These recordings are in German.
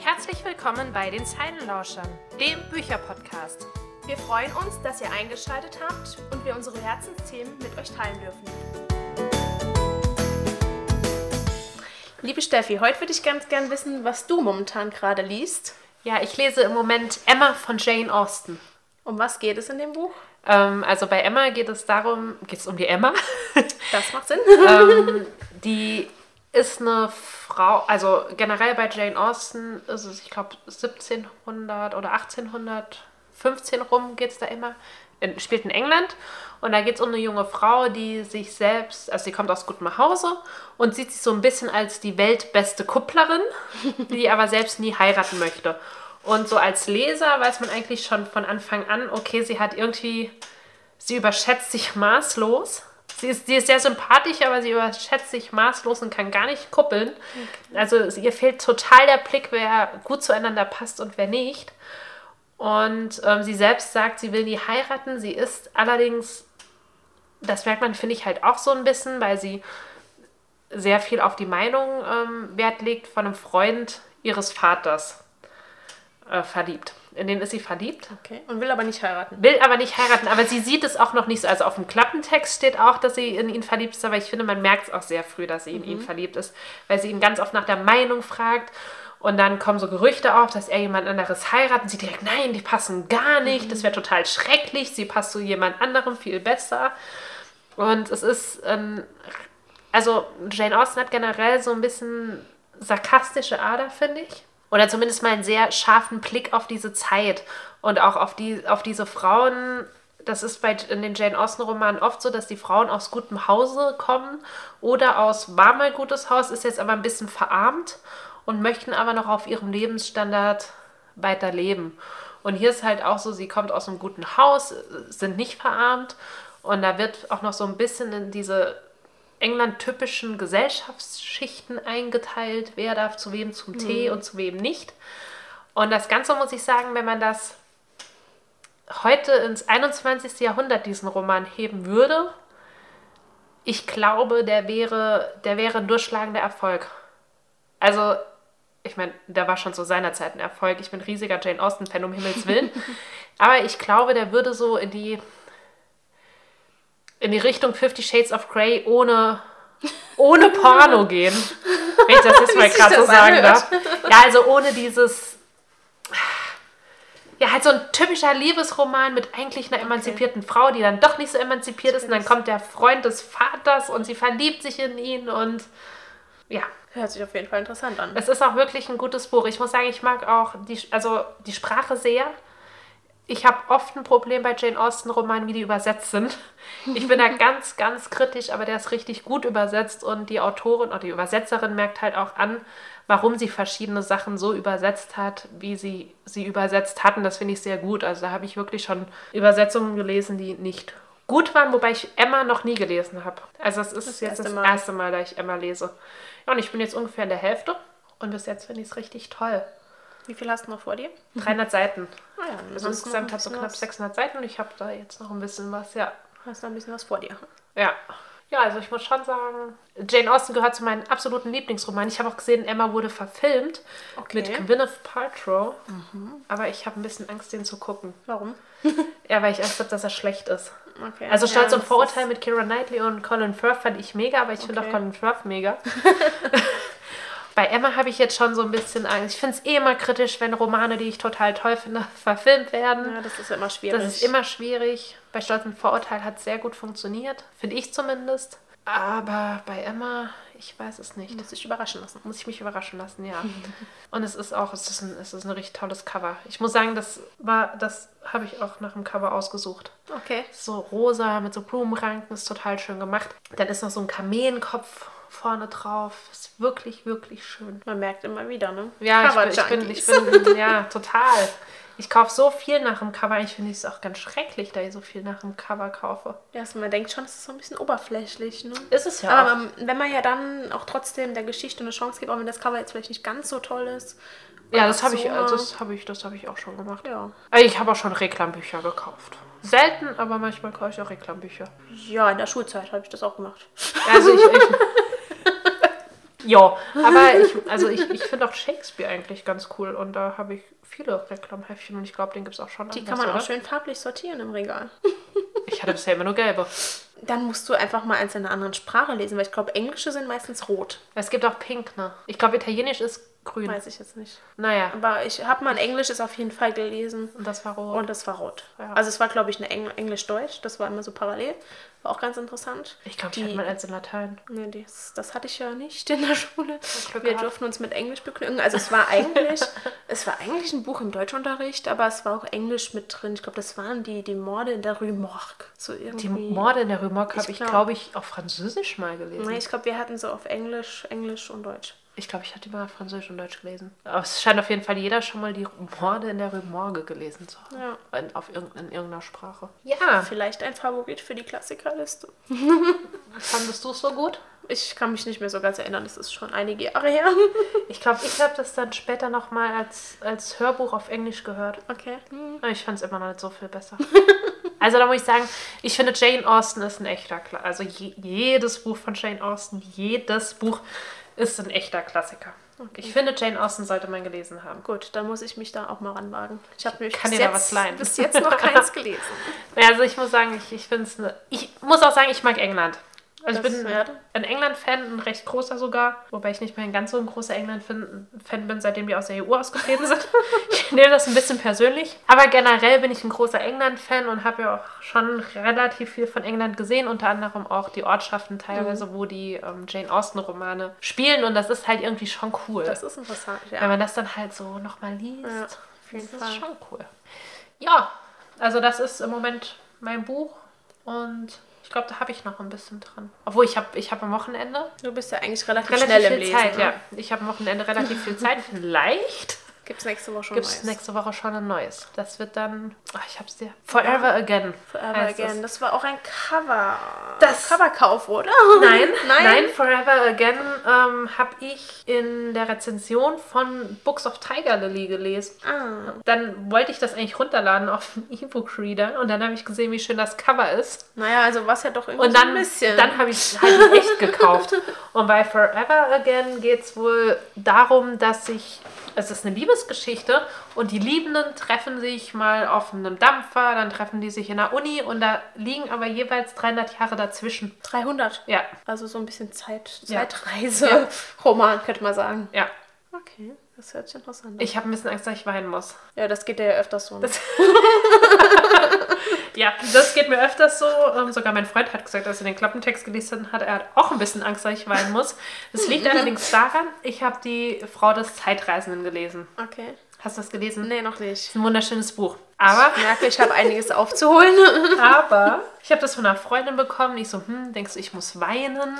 Herzlich willkommen bei den Zeilenlauschern, dem Bücherpodcast. Wir freuen uns, dass ihr eingeschaltet habt und wir unsere Herzensthemen mit euch teilen dürfen. Liebe Steffi, heute würde ich ganz gern wissen, was du momentan gerade liest. Ja, ich lese im Moment Emma von Jane Austen. Um was geht es in dem Buch? Ähm, also bei Emma geht es darum, geht es um die Emma. Das macht Sinn. ähm, die ist eine Frau, also generell bei Jane Austen ist es, ich glaube, 1700 oder 1815 rum geht es da immer. In, spielt in England und da geht es um eine junge Frau, die sich selbst, also sie kommt aus gutem Hause und sieht sich so ein bisschen als die weltbeste Kupplerin, die aber selbst nie heiraten möchte. Und so als Leser weiß man eigentlich schon von Anfang an, okay, sie hat irgendwie, sie überschätzt sich maßlos. Sie ist, sie ist sehr sympathisch, aber sie überschätzt sich maßlos und kann gar nicht kuppeln. Also ihr fehlt total der Blick, wer gut zueinander passt und wer nicht. Und ähm, sie selbst sagt, sie will nie heiraten. Sie ist allerdings, das merkt man, finde ich halt auch so ein bisschen, weil sie sehr viel auf die Meinung ähm, Wert legt von einem Freund ihres Vaters äh, verliebt. In den ist sie verliebt. Okay. Und will aber nicht heiraten. Will aber nicht heiraten, aber sie sieht es auch noch nicht so. Also auf dem Klappentext steht auch, dass sie in ihn verliebt ist, aber ich finde, man merkt es auch sehr früh, dass sie in ihn verliebt ist, weil sie ihn ganz oft nach der Meinung fragt. Und dann kommen so Gerüchte auf, dass er jemand anderes heiratet. Und sie direkt, nein, die passen gar nicht. Das wäre total schrecklich. Sie passt zu jemand anderem viel besser. Und es ist, ähm, also Jane Austen hat generell so ein bisschen sarkastische Ader, finde ich. Oder zumindest mal einen sehr scharfen Blick auf diese Zeit und auch auf, die, auf diese Frauen. Das ist bei in den Jane Austen-Romanen oft so, dass die Frauen aus gutem Hause kommen oder aus war mal gutes Haus, ist jetzt aber ein bisschen verarmt und möchten aber noch auf ihrem Lebensstandard weiter leben. Und hier ist halt auch so, sie kommt aus einem guten Haus, sind nicht verarmt und da wird auch noch so ein bisschen in diese England-typischen Gesellschaftsschichten eingeteilt, wer darf zu wem zum Tee und zu wem nicht. Und das Ganze muss ich sagen, wenn man das heute ins 21. Jahrhundert diesen Roman heben würde, ich glaube, der wäre, der wäre ein durchschlagender Erfolg. Also, ich meine, der war schon zu seiner Zeit ein Erfolg. Ich bin riesiger Jane Austen-Fan, um Himmels Willen. Aber ich glaube, der würde so in die, in die Richtung Fifty Shades of Grey ohne, ohne Porno gehen. Wenn ich das jetzt mal gerade so sagen darf. Ja, also ohne dieses. Ja, halt so ein typischer Liebesroman mit eigentlich einer emanzipierten Frau, die dann doch nicht so emanzipiert ist. Und dann kommt der Freund des Vaters und sie verliebt sich in ihn und ja, Hört sich auf jeden Fall interessant an. es ist auch wirklich ein gutes Buch. Ich muss sagen, ich mag auch die, also die Sprache sehr. Ich habe oft ein Problem bei Jane Austen-Romanen, wie die übersetzt sind. Ich bin da ganz, ganz kritisch, aber der ist richtig gut übersetzt und die Autorin oder die Übersetzerin merkt halt auch an, warum sie verschiedene Sachen so übersetzt hat, wie sie sie übersetzt hatten. Das finde ich sehr gut. Also da habe ich wirklich schon Übersetzungen gelesen, die nicht gut waren, wobei ich Emma noch nie gelesen habe. Also es ist Das jetzt erste das erste Mal, da ich Emma lese. Ja, und ich bin jetzt ungefähr in der Hälfte und bis jetzt finde ich es richtig toll. Wie viel hast du noch vor dir? 300 Seiten. Ah ja, Also hast du insgesamt ein hat so bisschen knapp was- 600 Seiten und ich habe da jetzt noch ein bisschen was, ja. Hast noch ein bisschen was vor dir. Ja. Ja, also ich muss schon sagen, Jane Austen gehört zu meinen absoluten Lieblingsromanen. Ich habe auch gesehen, Emma wurde verfilmt Okay. mit Gwyneth Paltrow. Aber ich habe ein bisschen Angst, den zu gucken. Warum? Ja, weil ich Angst habe, dass er schlecht ist. Okay. Also Stolz Ja, und das Vorurteil ist- mit Keira Knightley und Colin Firth fand ich mega, aber ich finde auch Okay. Colin Firth mega. Bei Emma habe ich jetzt schon so ein bisschen Angst. Ich finde es eh immer kritisch, wenn Romane, die ich total toll finde, verfilmt werden. Ja, das ist immer schwierig. Das ist immer schwierig. Bei Stolz und Vorurteil hat es sehr gut funktioniert, finde ich zumindest. Aber bei Emma, ich weiß es nicht. Muss ich überraschen lassen. Muss ich mich überraschen lassen, ja. Und es ist auch, es ist ein, es ist ein richtig tolles Cover. Ich muss sagen, das war, das habe ich auch nach dem Cover ausgesucht. Okay. So rosa mit so Blumenranken ist total schön gemacht. Dann ist noch so ein Kameelenkopf vorne drauf. Ist wirklich, wirklich schön. Man merkt immer wieder, ne? Ja, ich bin, ich bin, ich bin, ja, total. Ich kaufe so viel nach dem Cover. Ich finde es auch ganz schrecklich, da ich so viel nach dem Cover kaufe. Ja, also man denkt schon, es ist so ein bisschen oberflächlich, ne? Ist es ja Aber man, wenn man ja dann auch trotzdem der Geschichte eine Chance gibt, auch wenn das Cover jetzt vielleicht nicht ganz so toll ist. Ja, das habe ich, so mal- das habe ich, das habe ich auch schon gemacht. Ja. Also Ich habe auch schon Reklambücher gekauft. Selten, aber manchmal kaufe ich auch Reklambücher. Ja, in der Schulzeit habe ich das auch gemacht. Also ich, ich Ja, aber ich, also ich, ich finde auch Shakespeare eigentlich ganz cool und da habe ich viele Reklamheftchen und ich glaube, den gibt es auch schon. Die anders, kann man oder? auch schön farblich sortieren im Regal. Ich hatte bisher immer nur gelbe. Dann musst du einfach mal eins in einer anderen Sprache lesen, weil ich glaube, Englische sind meistens rot. Es gibt auch Pink, ne? Ich glaube, Italienisch ist grün. Weiß ich jetzt nicht. Naja, Aber ich habe mal ein Englisches auf jeden Fall gelesen. und das war rot. Und das war rot. Ja. Also es war, glaube ich, eine Engl Englisch-Deutsch. Das war immer so parallel. War auch ganz interessant. ich glaube, ich die- hatte mal eins in Latein. Nee, das, das hatte ich ja nicht in der Schule. Wir gehabt. durften uns mit Englisch begnügen. Also es war eigentlich, es war eigentlich ein Buch im Deutschunterricht, aber es war auch Englisch mit drin. Ich glaube, das waren die, die Morde in der Rue Morgue. So irgendwie. Die Morde in der Rue Morgue habe Ich ich, glaub- glaube ich, auf Französisch mal gelesen. Nee, ich glaube, wir hatten so auf Englisch, Englisch und Deutsch. Ich glaube, ich hatte mal Französisch und Deutsch gelesen. Aber es scheint auf jeden Fall jeder schon mal die Morde in der Rue Morgue gelesen zu haben. Ja. In, auf irgendein, in irgendeiner Sprache. Ja, Vielleicht ein Favorit für die Klassikerliste. fandest du es so gut? Ich kann mich nicht mehr so ganz erinnern, das ist schon einige Jahre her. Ich glaube, ich habe das dann später nochmal als, als Hörbuch auf Englisch gehört. Okay. Aber ich fand es immer noch nicht so viel besser. also da muss ich sagen, ich finde Jane Austen ist ein echter Klassiker. Also je, jedes Buch von Jane Austen, jedes Buch ist ein echter Klassiker. Ich finde, Jane Austen sollte man gelesen haben. Gut, dann muss ich mich da auch mal ranwagen. Ich habe nämlich bis, jetzt, bis jetzt noch keins gelesen. Also ich muss sagen, ich, ich finde es eine. Ich muss auch sagen, ich mag England. Also Das ich bin ein England-Fan, ein recht großer sogar, wobei ich nicht mehr ein ganz so ein großer England-Fan Fan bin, seitdem die aus der EU ausgetreten sind. ich nehme das ein bisschen persönlich. Aber generell bin ich ein großer England-Fan und habe ja auch schon relativ viel von England gesehen, unter anderem auch die Ortschaften teilweise, wo die ähm, Jane Austen-Romane spielen und das ist halt irgendwie schon cool. Das ist interessant, ja. Wenn man das dann halt so nochmal liest. Ja, das Fall. ist schon cool. Ja, also das ist im Moment mein Buch und ich glaube, da habe ich noch ein bisschen dran. Obwohl, ich habe ich hab am Wochenende Du bist ja eigentlich relativ, relativ schnell viel im Lesen. Zeit. ne? Ja, ich habe am Wochenende relativ viel Zeit. Vielleicht Gibt es nächste Woche schon gibt es Neues. nächste Woche schon ein neues. Das wird dann, ach, ich habe es dir, Forever Again. Forever Again. es. Das war auch ein Cover. Das- Coverkauf, oder? Nein, Nein? nein, Forever Again ähm, habe ich in der Rezension von Books of Tiger Lily gelesen. Ah, Dann wollte ich das eigentlich runterladen auf dem E-Book-Reader und dann habe ich gesehen, wie schön das Cover ist. naja, also was ja doch irgendwie Und so dann, ein bisschen. dann habe ich es halt echt gekauft. Und bei Forever Again geht es wohl darum, dass sich, es ist eine Liebesgeschichte und die Liebenden treffen sich mal auf einem Dampfer, dann treffen die sich in der Uni und da liegen aber jeweils 300 Jahre dazwischen. 300. Ja, Also so ein bisschen Zeit, Ja. Zeitreise. Roman, könnte man sagen. ja. Okay, das hört sich interessant an. Ich habe ein bisschen Angst, dass ich weinen muss. ja, das geht ja öfters so. Ja, das geht mir öfters so. Ähm, sogar mein Freund hat gesagt, als er den Klappentext gelesen hat, er hat auch ein bisschen Angst, dass ich weinen muss. Das liegt allerdings daran, ich habe die Frau des Zeitreisenden gelesen. Okay. Hast du das gelesen? Nee, noch nicht. Das ist ein wunderschönes Buch. Aber, Ich merke, ich habe einiges aufzuholen. aber, ich habe das von einer Freundin bekommen. Ich so, hm, denkst du, ich muss weinen?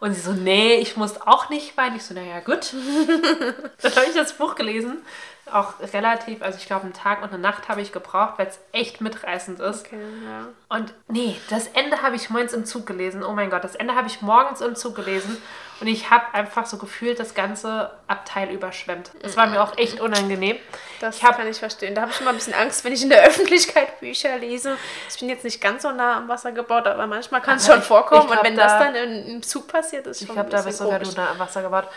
Und sie so, nee, ich muss auch nicht weinen. Ich so, naja, gut. Dann habe ich das Buch gelesen. Auch relativ, also ich glaube, einen Tag und eine Nacht habe ich gebraucht, weil es echt mitreißend ist. Okay, ja. Und nee, das Ende habe ich morgens im Zug gelesen. Oh mein Gott, das Ende habe ich morgens im Zug gelesen. Und ich habe einfach so gefühlt das ganze Abteil überschwemmt. Das war mir auch echt unangenehm. Das Ich hab- kann ich verstehen. Da habe ich immer ein bisschen Angst, wenn ich in der Öffentlichkeit Bücher lese. Ich bin jetzt nicht ganz so nah am Wasser gebaut, aber manchmal kann es schon ich- vorkommen. ich glaub, und wenn das da- dann in, im Zug passiert, ist Ich schon glaube, ein da bist sogar komisch. du da am Wasser gebaut.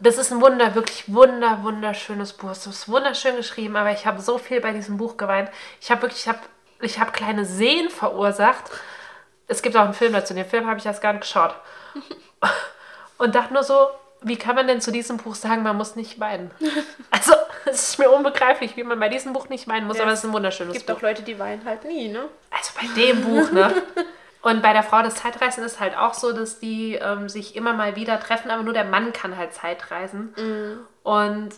Das ist ein wunder, wirklich wunder, wunderschönes Buch. Es ist wunderschön geschrieben, aber ich habe so viel bei diesem Buch geweint. Ich habe wirklich, ich habe ich habe kleine Seen verursacht. Es gibt auch einen Film dazu. Den Film habe ich erst gar nicht geschaut. Und dachte nur so, wie kann man denn zu diesem Buch sagen, man muss nicht weinen? Also, es ist mir unbegreiflich, wie man bei diesem Buch nicht weinen muss, Ja, aber es ist ein wunderschönes Es gibt Buch. auch Leute, die weinen halt nie, ne? Also bei dem Buch, ne? Und bei der Frau des Zeitreisen ist halt auch so, dass die ähm, sich immer mal wieder treffen, aber nur der Mann kann halt Zeitreisen. Und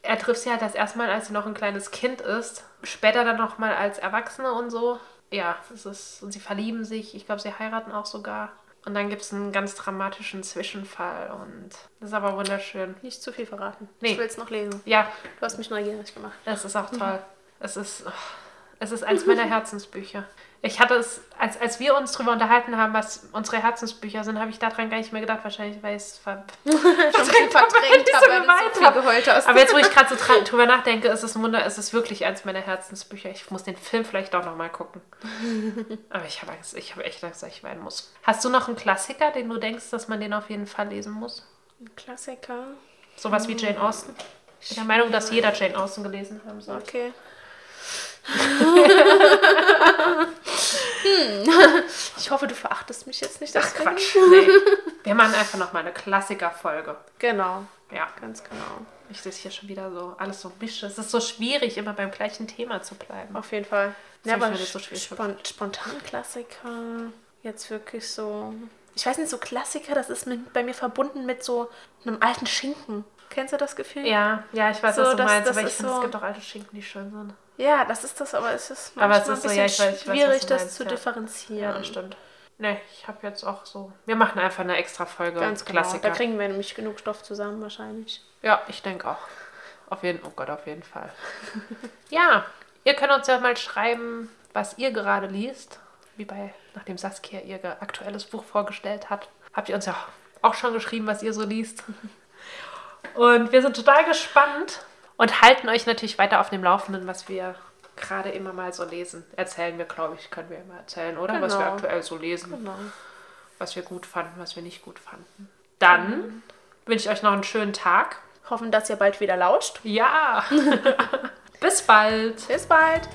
er trifft sie halt das erste Mal, als sie noch ein kleines Kind ist. Später dann noch mal als Erwachsene und so. Ja, es ist, und sie verlieben sich. Ich glaube, sie heiraten auch sogar. Und dann gibt es einen ganz dramatischen Zwischenfall und das ist aber wunderschön. Nicht zu viel verraten. Nee. Ich will es noch lesen. Ja, Du hast mich neugierig gemacht. es ist auch toll. Es ist, oh, es ist eins meiner Herzensbücher. Ich hatte es, als, als wir uns darüber unterhalten haben, was unsere Herzensbücher sind, habe ich daran gar nicht mehr gedacht. Wahrscheinlich, weil ich es ver Schon ein bisschen hab, weil ich so geweint viel hab. geheult hast. Aber jetzt, wo ich gerade so drüber nachdenke, ist es ein Wunder, es ist wirklich eins meiner Herzensbücher. Ich muss den Film vielleicht auch nochmal gucken. Aber ich habe Angst, ich habe echt Angst, dass ich weinen muss. Hast du noch einen Klassiker, den du denkst, dass man den auf jeden Fall lesen muss? Ein Klassiker. Sowas wie Jane Austen. Ich bin der Meinung, dass jeder Jane Austen gelesen haben sollte. Okay. Hm. Ich hoffe, du verachtest mich jetzt nicht. Ach. Quatsch. Nee. Wir machen einfach nochmal eine Klassiker-Folge. Genau, Ja. ganz genau. Ich sehe hier schon wieder so alles so mische. Es ist so schwierig, immer beim gleichen Thema zu bleiben. Auf jeden Fall. Das Ja, aber so spon spontan Klassiker. Jetzt wirklich so. Ich weiß nicht, so Klassiker, das ist mit, bei mir verbunden mit so einem alten Schinken. Kennst du das Gefühl? Ja, ja, ich weiß, So, was du das- meinst, das aber ich finde, so- es gibt auch alte Schinken, die schön sind. Ja, das ist das, aber es ist Aber manchmal es ist so, ein ja, bisschen weiß- ich weiß, schwierig, das meinst, zu ja. differenzieren. Ja, das stimmt. Nee, ich habe jetzt auch so. Wir machen einfach eine extra Folge Ganz genau. Klassiker. Da kriegen wir nämlich genug Stoff zusammen wahrscheinlich. Ja, ich denke auch. Auf jeden, oh Gott, auf jeden Fall. ja, ihr könnt uns ja mal schreiben, was ihr gerade liest. Wie bei, nachdem Saskia ihr aktuelles Buch vorgestellt hat. Habt ihr uns ja auch schon geschrieben, was ihr so liest. Und wir sind total gespannt und halten euch natürlich weiter auf dem Laufenden, was wir gerade immer mal so lesen. Erzählen wir, glaube ich, können wir immer erzählen, oder? Was wir Genau. aktuell so lesen Genau. was wir gut fanden, was wir nicht gut fanden. Dann wünsche ich euch noch einen schönen Tag. Hoffen, dass ihr bald wieder lauscht. Ja. Bis bald. Bis bald.